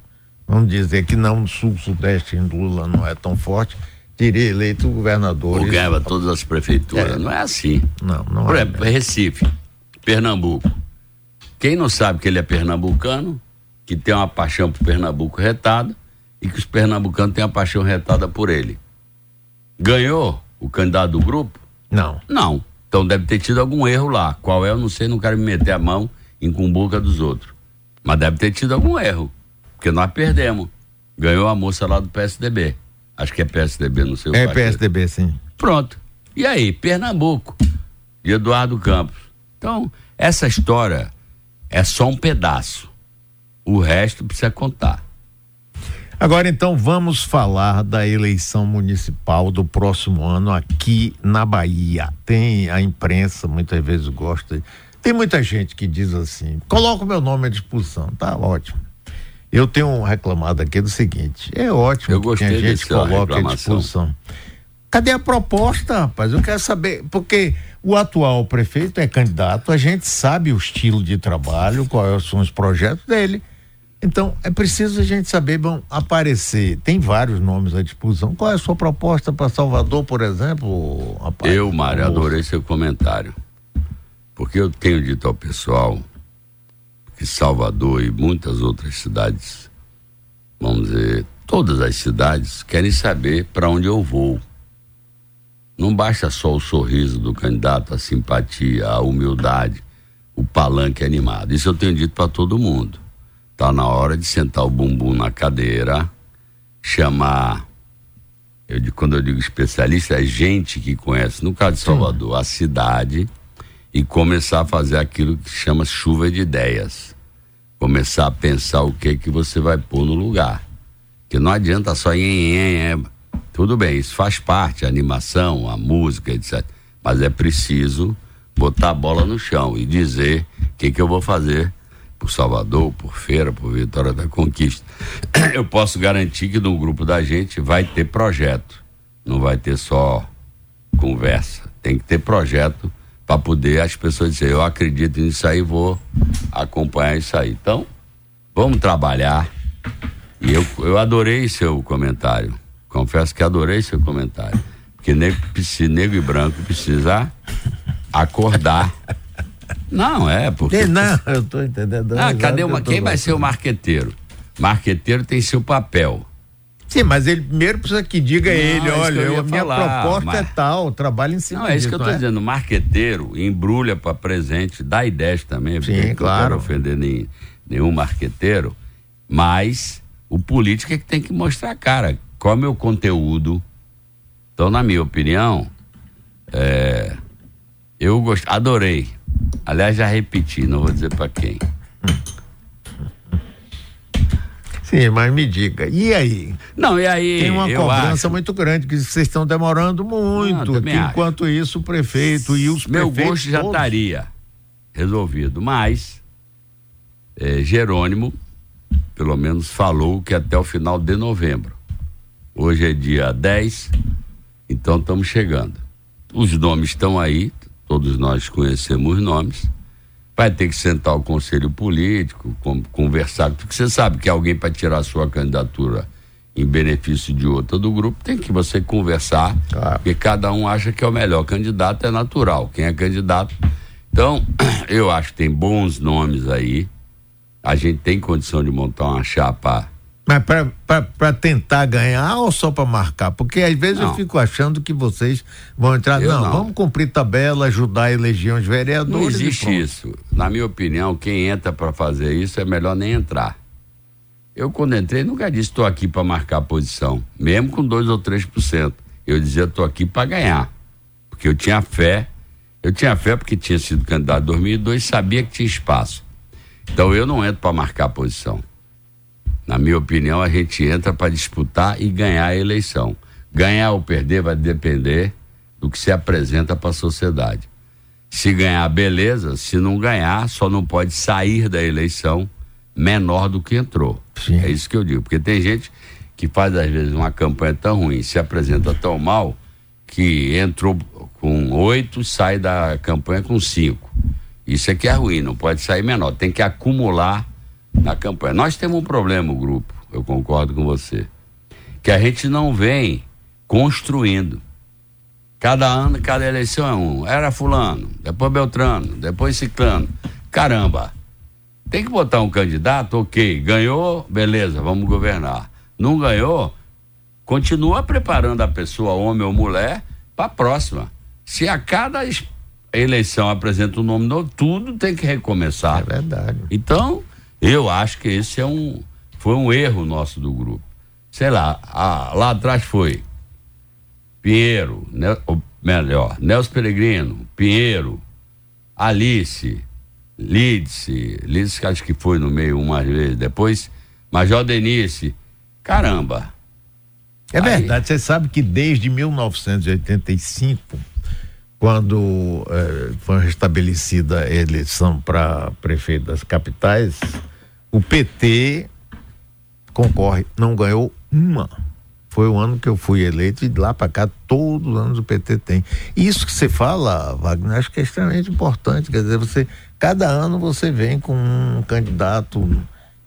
vamos dizer que não no Sul, Sudeste, Lula não é tão forte, teria eleito governador. Ganhava todas as prefeituras. É. Não é assim. Não, não Por é. exemplo, Recife, Pernambuco. Quem não sabe que ele é pernambucano, que tem uma paixão por Pernambuco retado, e que os pernambucanos têm a paixão retada por ele. Ganhou o candidato do grupo? Não. Não. Então deve ter tido algum erro lá. Qual é, eu não sei, não quero me meter a mão em cumbuca dos outros. Mas deve ter tido algum erro. Porque nós perdemos. Ganhou a moça lá do PSDB. Acho que é PSDB, não sei o É partido. PSDB, sim. Pronto. E aí, Pernambuco, de Eduardo Campos. Então, essa história é só um pedaço. O resto precisa contar. Agora então vamos falar da eleição municipal do próximo ano aqui na Bahia. Tem a imprensa, muitas vezes gosta. Tem muita gente que diz assim: coloca o meu nome à disposição. Tá ótimo. Eu tenho reclamado aqui do seguinte: é ótimo Eu que a gente coloque à disposição. Cadê a proposta, rapaz? Eu quero saber, porque o atual prefeito é candidato, a gente sabe o estilo de trabalho, quais são os projetos dele. Então, é preciso a gente saber, aparecer, tem vários nomes à disposição. Qual é a sua proposta para Salvador, por exemplo? Rapaz? Eu, Mário, adorei seu comentário. Porque eu tenho dito ao pessoal que Salvador e muitas outras cidades, vamos dizer, todas as cidades, querem saber para onde eu vou. Não basta só o sorriso do candidato, a simpatia, a humildade, o palanque animado. Isso eu tenho dito para todo mundo. Tá na hora de sentar o bumbum na cadeira, chamar. Eu, quando eu digo especialista, é gente que conhece, no caso de Salvador, a cidade e começar a fazer aquilo que chama chuva de ideias. Começar a pensar o que que você vai pôr no lugar. Que não adianta só em, tudo bem, isso faz parte, a animação, a música, etc. Mas é preciso botar a bola no chão e dizer o que que eu vou fazer por Salvador, por Feira, por Vitória da Conquista. Eu posso garantir que no grupo da gente vai ter projeto, não vai ter só conversa. Tem que ter projeto para poder as pessoas dizer, eu acredito nisso aí, vou acompanhar isso aí. Então, vamos trabalhar. E eu, eu adorei seu comentário. Confesso que adorei seu comentário. Porque negro, negro e branco precisa acordar não, é, porque. Não, eu tô entendendo. Ah, cadê uma. Quem vai ser o marqueteiro? Marqueteiro tem seu papel. Sim, mas ele primeiro precisa que diga não, ele, olha, a minha falar, proposta mas... é tal, trabalho em cima Não, é isso que eu estou é? dizendo, marqueteiro embrulha para presente, dá ideias também, Sim, claro. não quero ofender nem, nenhum marqueteiro, mas o político é que tem que mostrar a cara, qual é o meu conteúdo. Então, na minha opinião, é, eu gost... adorei Aliás, já repeti, não vou dizer para quem. Sim, mas me diga, e aí? Não, e aí? Tem uma cobrança acho... muito grande, que vocês estão demorando muito. Não, enquanto isso, o prefeito e os Meu prefeitos. gosto já estaria resolvido, mas é, Jerônimo, pelo menos, falou que até o final de novembro. Hoje é dia 10, então estamos chegando. Os nomes estão aí, todos nós conhecemos os nomes vai ter que sentar o conselho político, conversar, porque você sabe que alguém para tirar a sua candidatura em benefício de outra do grupo, tem que você conversar, claro. porque cada um acha que é o melhor candidato, é natural, quem é candidato. Então, eu acho que tem bons nomes aí, a gente tem condição de montar uma chapa mas para tentar ganhar ou só para marcar? Porque às vezes não. eu fico achando que vocês vão entrar. Não, não, vamos cumprir tabela, ajudar a eleger os vereadores. Não existe isso. Na minha opinião, quem entra para fazer isso é melhor nem entrar. Eu, quando entrei, nunca disse estou aqui para marcar a posição, mesmo com 2 ou 3%. Eu dizia estou aqui para ganhar. Porque eu tinha fé. Eu tinha fé porque tinha sido candidato em 2002 sabia que tinha espaço. Então eu não entro para marcar a posição. Na minha opinião, a gente entra para disputar e ganhar a eleição. Ganhar ou perder vai depender do que se apresenta para a sociedade. Se ganhar, beleza. Se não ganhar, só não pode sair da eleição menor do que entrou. Sim. É isso que eu digo. Porque tem gente que faz, às vezes, uma campanha tão ruim, se apresenta tão mal, que entrou com oito, sai da campanha com cinco. Isso é que é ruim, não pode sair menor. Tem que acumular na campanha. Nós temos um problema, o grupo, eu concordo com você, que a gente não vem construindo. Cada ano, cada eleição é um. Era fulano, depois Beltrano, depois Ciclano. Caramba, tem que botar um candidato, ok, ganhou, beleza, vamos governar. Não ganhou, continua preparando a pessoa, homem ou mulher, para a próxima. Se a cada eleição apresenta um nome novo, tudo tem que recomeçar. É verdade. Então, eu acho que esse é um foi um erro nosso do grupo. Sei lá, a, lá atrás foi Pinheiro, né, ou melhor, Nelson Peregrino, Pinheiro, Alice, Lídice, Lídice que acho que foi no meio umas vezes depois, Major Denise. Caramba. É Aí... verdade, você sabe que desde 1985 quando eh, foi restabelecida a eleição para prefeito das capitais, o PT concorre, não ganhou uma. Foi o ano que eu fui eleito e de lá para cá todos os anos o PT tem. Isso que você fala, Wagner, acho que é extremamente importante. Quer dizer, você cada ano você vem com um candidato.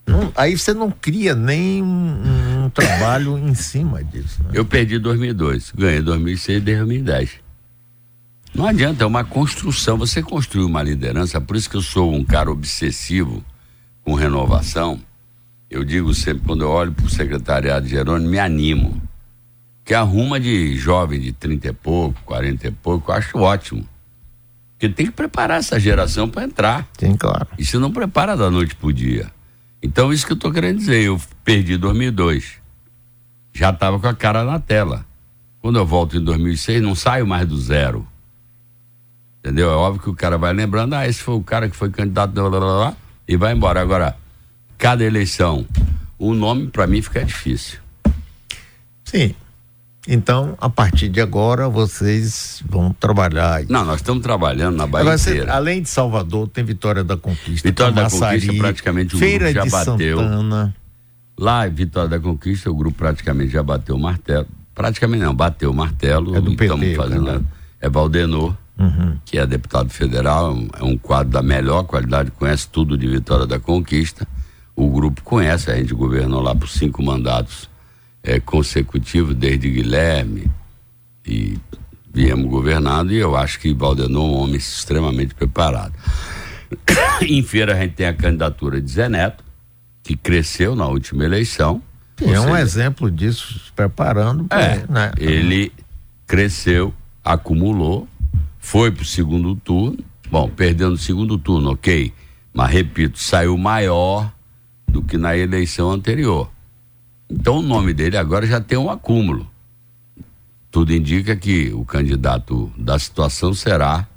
Não, aí você não cria nem um, um trabalho em cima disso. Né? Eu perdi 2002, ganhei 2006 e 2010. Não adianta, é uma construção. Você construiu uma liderança, por isso que eu sou um cara obsessivo com renovação. Eu digo sempre, quando eu olho para o secretariado de Jerônimo, me animo. Que arruma de jovem de 30 e pouco, 40 e pouco, eu acho ótimo. Porque tem que preparar essa geração para entrar. Sim, claro. E se não prepara da noite pro dia. Então, isso que eu estou querendo dizer. Eu perdi 2002. Já estava com a cara na tela. Quando eu volto em 2006, não saio mais do zero. Entendeu? É óbvio que o cara vai lembrando, ah, esse foi o cara que foi candidato, blá, blá, blá, e vai embora. Agora, cada eleição, o nome para mim fica difícil. Sim. Então, a partir de agora, vocês vão trabalhar. Não, nós estamos trabalhando na Bahia você, inteira. Além de Salvador, tem Vitória da Conquista. Vitória da Conquista, praticamente o Feira grupo já bateu. Santana. Lá, Vitória da Conquista, o grupo praticamente já bateu o martelo. Praticamente não, bateu o martelo. É do PT, fazendo. Né? É Valdenor uhum. que é deputado federal, é um quadro da melhor qualidade, conhece tudo de Vitória da Conquista. O grupo conhece, a gente governou lá por cinco mandatos é, consecutivos, desde Guilherme, e viemos governando, e eu acho que Valdenor é um homem extremamente preparado. em feira a gente tem a candidatura de Zé Neto, que cresceu na última eleição. é um exemplo disso, se preparando. Pra, é, né? Ele cresceu, acumulou, foi para o segundo turno, bom, perdendo o segundo turno, ok, mas repito, saiu maior do que na eleição anterior. Então o nome dele agora já tem um acúmulo. Tudo indica que o candidato da situação será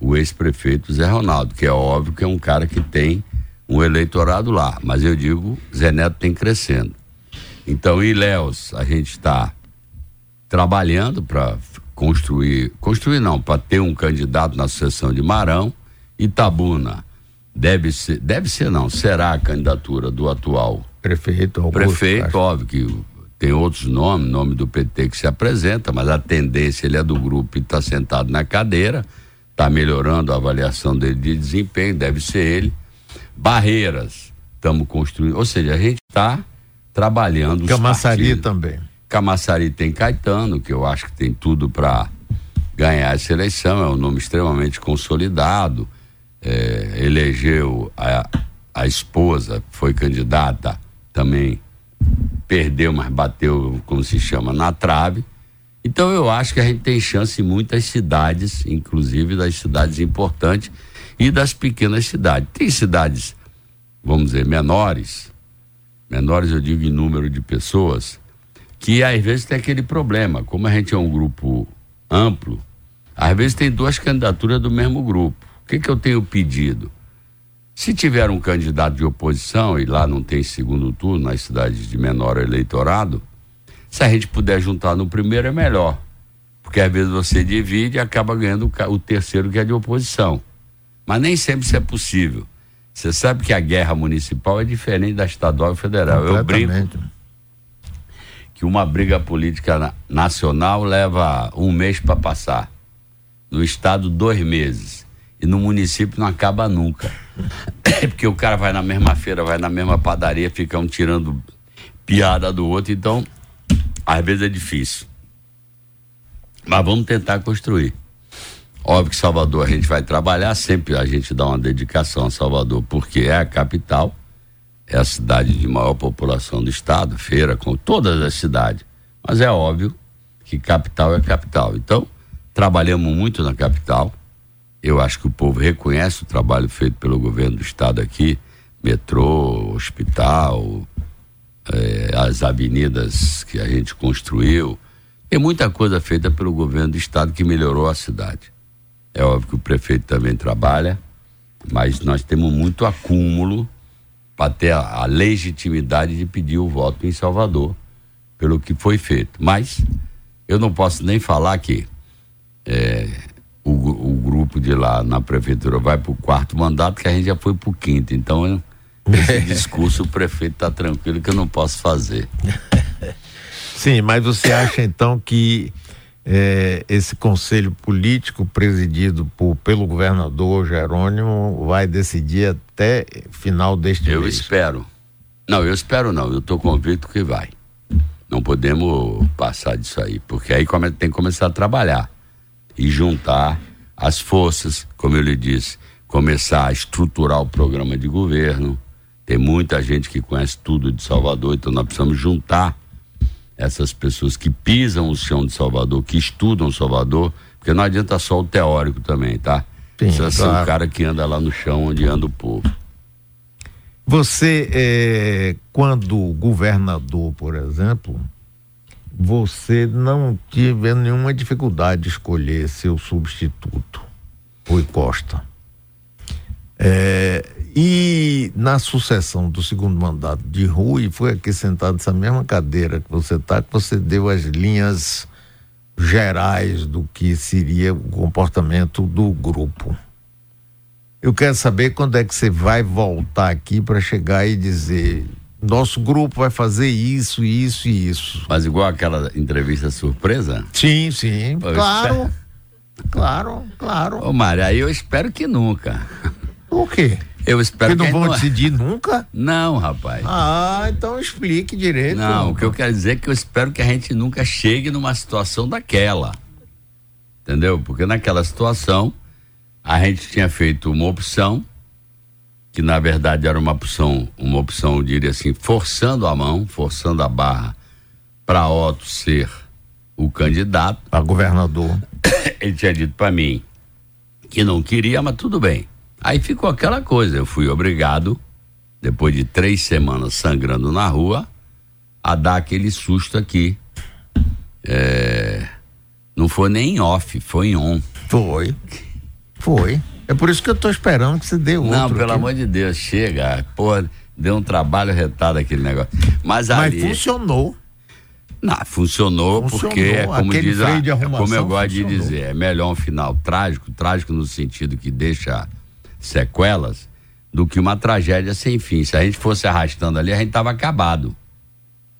o ex-prefeito Zé Ronaldo, que é óbvio que é um cara que tem um eleitorado lá. Mas eu digo, Zé Neto tem crescendo. Então, Ilhéus, a gente está trabalhando para construir, construir não, para ter um candidato na sucessão de Marão. Itabuna deve ser, deve ser não, será a candidatura do atual prefeito. Augusto, prefeito, acho. óbvio que tem outros nomes, nome do PT que se apresenta, mas a tendência ele é do grupo e está sentado na cadeira, está melhorando a avaliação dele de desempenho, deve ser ele. Barreiras, estamos construindo, ou seja, a gente está trabalhando. Camaçari também. Camaçari tem Caetano, que eu acho que tem tudo para ganhar essa eleição, é um nome extremamente consolidado. É, elegeu a, a esposa, foi candidata também perdeu, mas bateu, como se chama, na trave. Então eu acho que a gente tem chance em muitas cidades, inclusive das cidades importantes e das pequenas cidades. Tem cidades, vamos dizer, menores, menores eu digo em número de pessoas, que às vezes tem aquele problema. Como a gente é um grupo amplo, às vezes tem duas candidaturas do mesmo grupo. O que, que eu tenho pedido? Se tiver um candidato de oposição, e lá não tem segundo turno, nas cidades de menor eleitorado, se a gente puder juntar no primeiro é melhor. Porque às vezes você divide e acaba ganhando o terceiro que é de oposição. Mas nem sempre isso é possível. Você sabe que a guerra municipal é diferente da estadual e federal. Eu brinco que uma briga política nacional leva um mês para passar. No estado, dois meses. E no município não acaba nunca. Porque o cara vai na mesma feira, vai na mesma padaria, fica um tirando piada do outro, então às vezes é difícil. Mas vamos tentar construir. Óbvio que Salvador a gente vai trabalhar, sempre a gente dá uma dedicação a Salvador, porque é a capital, é a cidade de maior população do estado, feira com todas as cidades. Mas é óbvio que capital é capital. Então, trabalhamos muito na capital eu acho que o povo reconhece o trabalho feito pelo governo do estado aqui, metrô, hospital, é, as avenidas que a gente construiu. Tem muita coisa feita pelo governo do estado que melhorou a cidade. É óbvio que o prefeito também trabalha, mas nós temos muito acúmulo para ter a, a, legitimidade de pedir o voto em Salvador pelo que foi feito. Mas eu não posso nem falar que é, o, o grupo de lá na prefeitura vai para o quarto mandato, que a gente já foi para o quinto. Então, esse discurso o prefeito está tranquilo que eu não posso fazer. Sim, mas você acha então que é, esse conselho político presidido por, pelo governador Jerônimo vai decidir até final deste eu mês? Eu espero. Não, eu espero não, eu estou convicto que vai. Não podemos passar disso aí, porque aí tem que começar a trabalhar e juntar as forças, como eu lhe disse, começar a estruturar o programa de governo. Tem muita gente que conhece tudo de Salvador, então nós precisamos juntar essas pessoas que pisam o chão de Salvador, que estudam Salvador, porque não adianta só o teórico também, tá? Sim, Precisa claro. ser um cara que anda lá no chão onde anda o povo. Você, é, quando governador, por exemplo, você não tive nenhuma dificuldade de escolher seu substituto, Rui Costa. É, e na sucessão do segundo mandato de Rui, foi aqui sentado nessa mesma cadeira que você está, que você deu as linhas gerais do que seria o comportamento do grupo. Eu quero saber quando é que você vai voltar aqui para chegar e dizer nosso grupo vai fazer isso, isso e isso. Mas igual aquela entrevista surpresa? Sim, sim. Claro. Espero... Claro, claro. Ô, Mário, aí eu espero que nunca. O quê? Eu espero que. não vão não... decidir nunca? Não, rapaz. Ah, então explique direito. Não, o que eu quero dizer é que eu espero que a gente nunca chegue numa situação daquela. Entendeu? Porque naquela situação a gente tinha feito uma opção que na verdade era uma opção, uma opção, eu diria assim, forçando a mão, forçando a barra para Otto ser o candidato. A governador. Ele tinha dito para mim que não queria, mas tudo bem. Aí ficou aquela coisa, eu fui obrigado, depois de três semanas sangrando na rua, a dar aquele susto aqui. É... Não foi nem em off, foi em on. Foi. Foi. É por isso que eu estou esperando que você dê outro. Não, pelo aqui. amor de Deus, chega. Pô, deu um trabalho retado aquele negócio. Mas, Mas ali, funcionou. Não, funcionou, Funcionou, porque é como diz a, de é como eu gosto de funcionou. dizer, é melhor um final trágico, trágico no sentido que deixa sequelas, do que uma tragédia sem fim. Se a gente fosse arrastando ali, a gente tava acabado.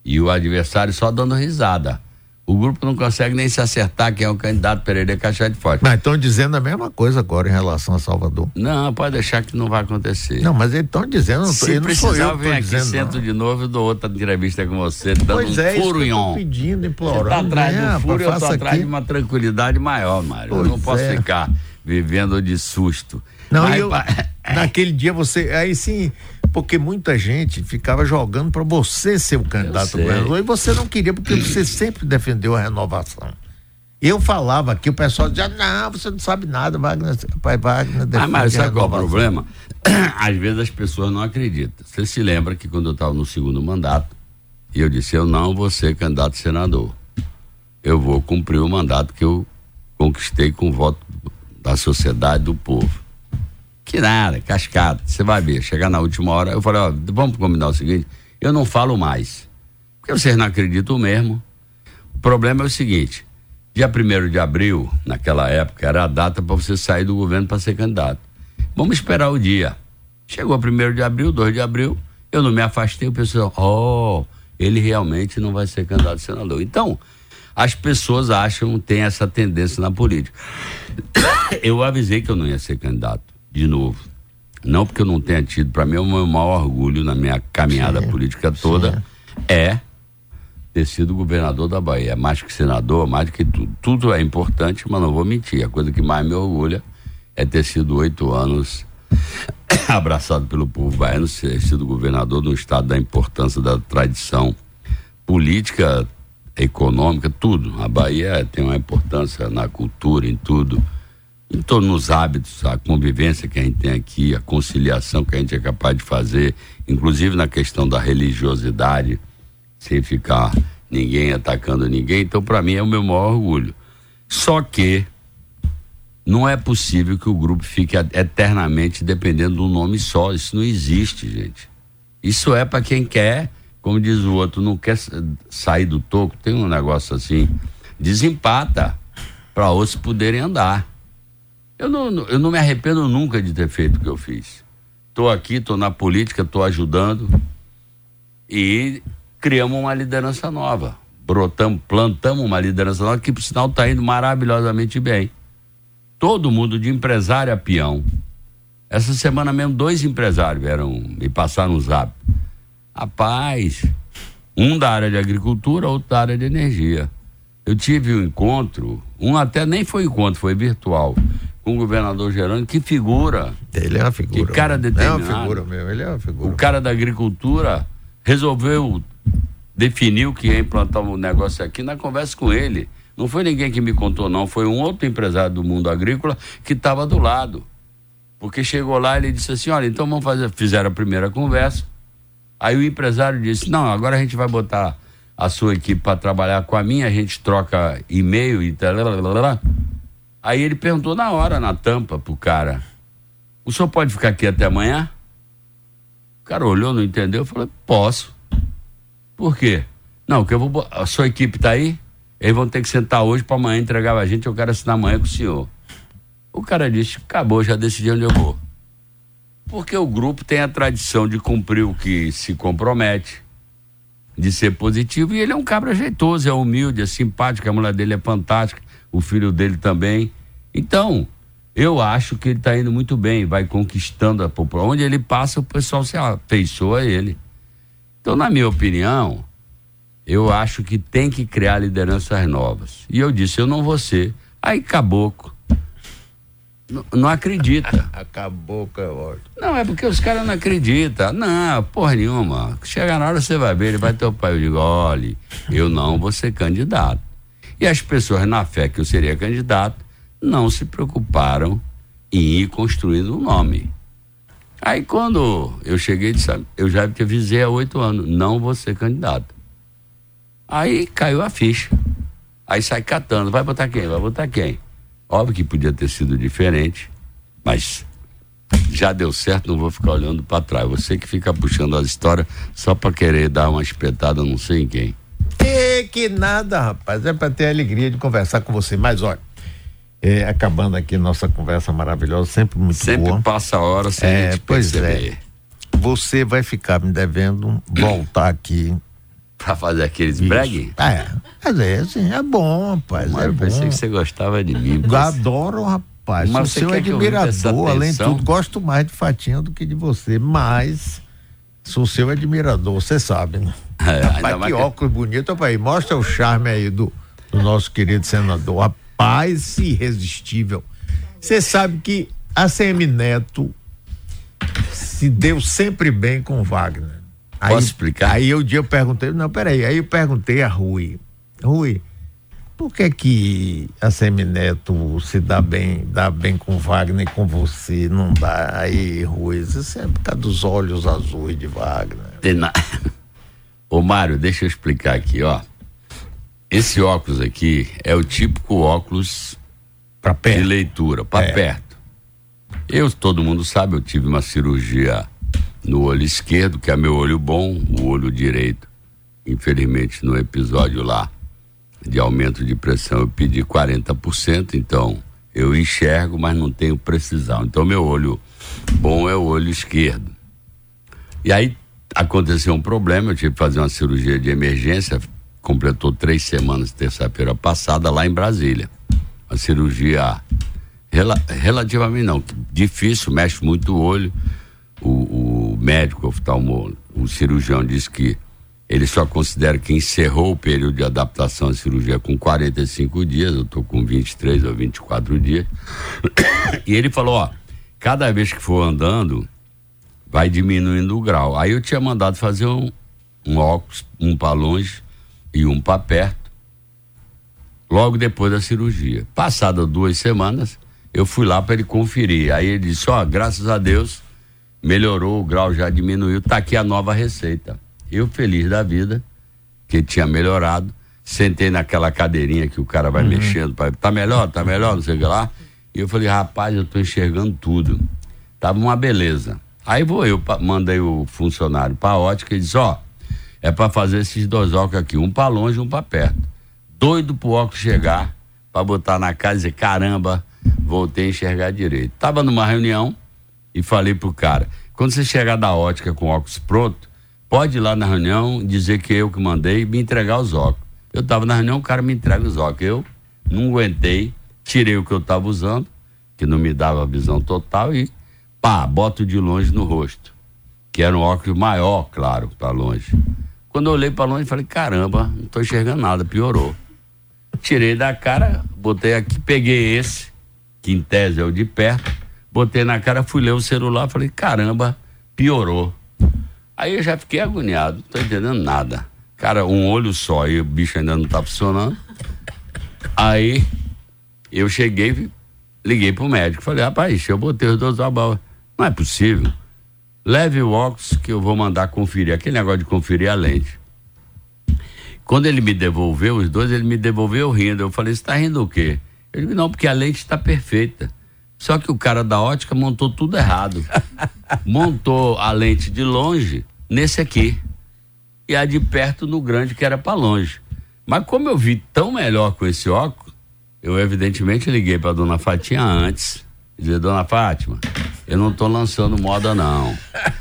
E o adversário só dando risada. O grupo não consegue nem se acertar quem é o candidato Pereira Caixa de Forte. Mas estão dizendo a mesma coisa agora em relação a Salvador. Não, pode deixar que não vai acontecer. Não, mas eles estão dizendo, não, tô- Se precisar, estou aqui, dizendo. sento não. de novo e dou outra entrevista com você, dando Pois é, um eu tô furion. pedindo, Você implorando. tá atrás né, do furo, eu tô atrás aqui. de uma tranquilidade maior, Mário. Eu não posso é. ficar vivendo de susto. Não, eu, pa- naquele dia você. Aí sim, porque muita gente ficava jogando para você ser o candidato governador e você não queria, porque você sempre defendeu a renovação. Eu falava aqui, o pessoal dizia, não, você não sabe nada, Wagner, pai Wagner Ah, mas sabe qual é o renovação." problema? Às vezes as pessoas não acreditam. Você se lembra que quando eu estava no segundo mandato, e eu disse, eu não vou ser candidato a senador. Eu vou cumprir o mandato que eu conquistei com o voto da sociedade, do povo. Que nada, cascata. Você vai ver, chegar na última hora, eu falei, ó, vamos combinar o seguinte, eu não falo mais. Porque vocês não acreditam mesmo. O problema é o seguinte, dia 1 de abril, naquela época, era a data para você sair do governo para ser candidato. Vamos esperar o dia. Chegou 1 de abril, 2 de abril, eu não me afastei, o pessoal, oh, ele realmente não vai ser candidato a senador. Então, as pessoas acham, tem essa tendência na política. Eu avisei que eu não ia ser candidato, de novo. Não porque eu não tenha tido, para mim, o meu maior orgulho na minha caminhada Sim, política toda é ter sido governador da Bahia. Mais que senador, mais do que tudo. Tudo é importante, mas não vou mentir. A coisa que mais me orgulha é ter sido oito anos abraçado pelo povo baiano, ter sido governador de um estado da importância da tradição política, econômica, tudo. A Bahia tem uma importância na cultura, em tudo. Em todos os hábitos, a convivência que a gente tem aqui, a conciliação que a gente é capaz de fazer, inclusive na questão da religiosidade, sem ficar ninguém atacando ninguém. Então, para mim, é o meu maior orgulho. Só que não é possível que o grupo fique eternamente dependendo de um nome só. Isso não existe, gente. Isso é para quem quer, como diz o outro, não quer sa- sair do toco. Tem um negócio assim, desempata para outros poderem andar. Eu não, eu não me arrependo nunca de ter feito o que eu fiz. Estou aqui, estou na política, estou ajudando e criamos uma liderança nova. Brotamos, plantamos uma liderança nova que, por sinal, está indo maravilhosamente bem. Todo mundo, de empresário a peão. Essa semana mesmo, dois empresários vieram me passar no zap. Rapaz, um da área de agricultura, outro da área de energia. Eu tive um encontro, um até nem foi encontro, foi virtual, com o governador Gerônimo, que figura. Ele é uma figura. Que cara É determinado. uma figura mesmo, ele é uma figura. O cara da agricultura resolveu, definiu que ia implantar um negócio aqui na conversa com ele. Não foi ninguém que me contou, não. Foi um outro empresário do mundo agrícola que estava do lado. Porque chegou lá e ele disse assim: olha, então vamos fazer. Fizeram a primeira conversa. Aí o empresário disse: não, agora a gente vai botar a sua equipe para trabalhar com a minha, a gente troca e-mail e tal. Aí ele perguntou na hora, na tampa, pro cara: o senhor pode ficar aqui até amanhã? O cara olhou, não entendeu, falou: posso. Por quê? Não, que eu vou. A sua equipe tá aí? Eles vão ter que sentar hoje para amanhã entregar a gente, eu quero assinar amanhã com o senhor. O cara disse: acabou, já decidi onde eu vou. Porque o grupo tem a tradição de cumprir o que se compromete, de ser positivo, e ele é um cabra jeitoso, é humilde, é simpático, a mulher dele é fantástica, o filho dele também. Então, eu acho que ele está indo muito bem, vai conquistando a população. Onde ele passa, o pessoal se afeiçoa a ele. Então, na minha opinião, eu acho que tem que criar lideranças novas. E eu disse, eu não vou ser. Aí, caboclo. Não, não acredita. Acabou com a ordem. Não, é porque os caras não acreditam. Não, porra nenhuma. Chega na hora você vai ver, ele vai ter o pai. Eu digo, olha, eu não vou ser candidato. E as pessoas, na fé que eu seria candidato, não se preocuparam em ir construindo um nome. Aí quando eu cheguei, disse, eu já te avisei há oito anos, não vou ser candidato. Aí caiu a ficha. Aí sai catando, vai botar quem? Vai botar quem? Óbvio que podia ter sido diferente, Mas já deu certo, não vou ficar olhando para trás. Você que fica puxando as histórias só para querer dar uma espetada, não sei em quem. Que, que nada, rapaz. É para ter a alegria de conversar com você. Mas olha, é, acabando aqui nossa conversa maravilhosa, sempre muito sempre boa. Sempre passa a hora sem é, gente pois É. Você vai ficar me devendo voltar aqui. Pra fazer aqueles bregue? É, mas é assim, é bom, rapaz. Mas é eu pensei que você gostava de mim. Eu adoro, rapaz. Mas Sou seu admirador, além de tudo, gosto mais de Fatinha do que de você, mas sou seu admirador, você sabe, né? É, rapaz, que óculos que... bonito, rapaz. Mostra o charme aí do, do nosso querido senador. Rapaz, irresistível. Você sabe que a CM Neto se deu sempre bem com Wagner. Aí, Posso explicar? Aí um dia eu perguntei, não, peraí, aí eu perguntei a Rui, Rui, por que que a Semineto se dá bem, dá bem com Wagner e com você não dá? Aí, Rui, isso é por causa dos olhos azuis de Wagner. Tem na... Ô Mário, deixa eu explicar aqui, ó. Esse óculos aqui é o típico óculos pra perto. de leitura, para é. perto. Eu, todo mundo sabe, eu tive uma cirurgia no olho esquerdo, que é meu olho bom, o olho direito. Infelizmente, no episódio lá de aumento de pressão, eu pedi 40%, então eu enxergo, mas não tenho precisão. Então, meu olho bom é o olho esquerdo. E aí aconteceu um problema, eu tive que fazer uma cirurgia de emergência, completou três semanas, terça-feira passada, lá em Brasília. A cirurgia rela, relativamente não, difícil, mexe muito o olho o, o médico oftalmo, o cirurgião disse que ele só considera que encerrou o período de adaptação à cirurgia com 45 dias, eu estou com 23 ou 24 dias. E ele falou, ó, cada vez que for andando, vai diminuindo o grau. Aí eu tinha mandado fazer um, um óculos, um para longe e um para perto, logo depois da cirurgia. Passadas duas semanas, eu fui lá para ele conferir. Aí ele disse, ó, graças a Deus, melhorou, o grau já diminuiu, tá aqui a nova receita. Eu feliz da vida, que tinha melhorado, sentei naquela cadeirinha que o cara vai uhum. mexendo, pra, tá melhor, tá melhor, não sei o que lá. E eu falei, rapaz, eu tô enxergando tudo. Tava uma beleza. Aí vou eu, mandei o funcionário pra ótica e disse, ó, é para fazer esses dois óculos aqui, um para longe e um para perto. Doido pro óculos chegar, para botar na casa e dizer, caramba, voltei a enxergar direito. Tava numa reunião, e falei pro cara: quando você chegar da ótica com óculos pronto, pode ir lá na reunião dizer que eu que mandei me entregar os óculos. Eu tava na reunião, o cara me entrega os óculos. Eu não aguentei, tirei o que eu tava usando, que não me dava a visão total, e pá, boto de longe no rosto. Que era um óculos maior, claro, para longe. Quando eu olhei para longe, falei: caramba, não tô enxergando nada, piorou. Tirei da cara, botei aqui, peguei esse, que em tese é o de perto, botei na cara, fui ler o celular, falei, caramba, piorou. Aí eu já fiquei agoniado, não tô entendendo nada. Cara, um olho só, e o bicho ainda não tá funcionando. Aí eu cheguei, liguei pro médico, falei, rapaz, eu botei os dois abal. Não é possível. Leve o óculos que eu vou mandar conferir. Aquele negócio de conferir a lente. Quando ele me devolveu, os dois, ele me devolveu rindo. Eu falei, você tá rindo o quê? Ele disse, não, porque a lente está perfeita. Só que o cara da ótica montou tudo errado. montou a lente de longe nesse aqui. E a de perto no grande, que era para longe. Mas como eu vi tão melhor com esse óculos, eu evidentemente liguei para dona Fatinha antes. Dizer, dona Fátima, eu não tô lançando moda não.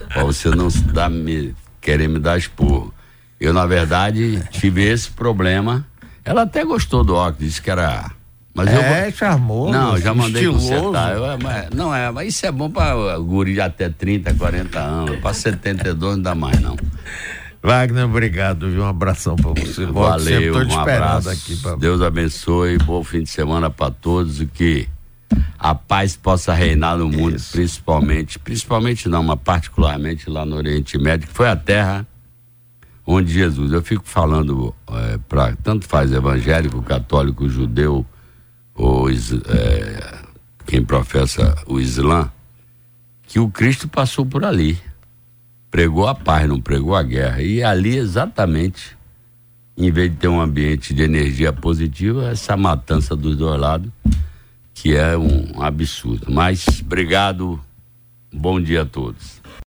Pra você não dar, me, querer me dar esporro. Eu, na verdade, tive esse problema. Ela até gostou do óculos, disse que era mas é, eu charmoso. Não, já mandei consertar. Eu, mas, não é, mas isso é bom para guri de até 30, 40 anos. Para 72 não dá mais, não. Wagner, obrigado, viu? Um abração para você. Valeu, um abraço. Aqui pra... Deus abençoe, bom fim de semana para todos e que a paz possa reinar no mundo, Isso. principalmente, principalmente não, mas particularmente lá no Oriente Médio, que foi a terra onde Jesus, eu fico falando é, para tanto faz evangélico, católico, judeu, ou é, quem professa o Islã, que o Cristo passou por ali. Pregou a paz, não pregou a guerra. E ali, exatamente, em vez de ter um ambiente de energia positiva, essa matança dos dois lados que é um absurdo. Mas obrigado, bom dia a todos.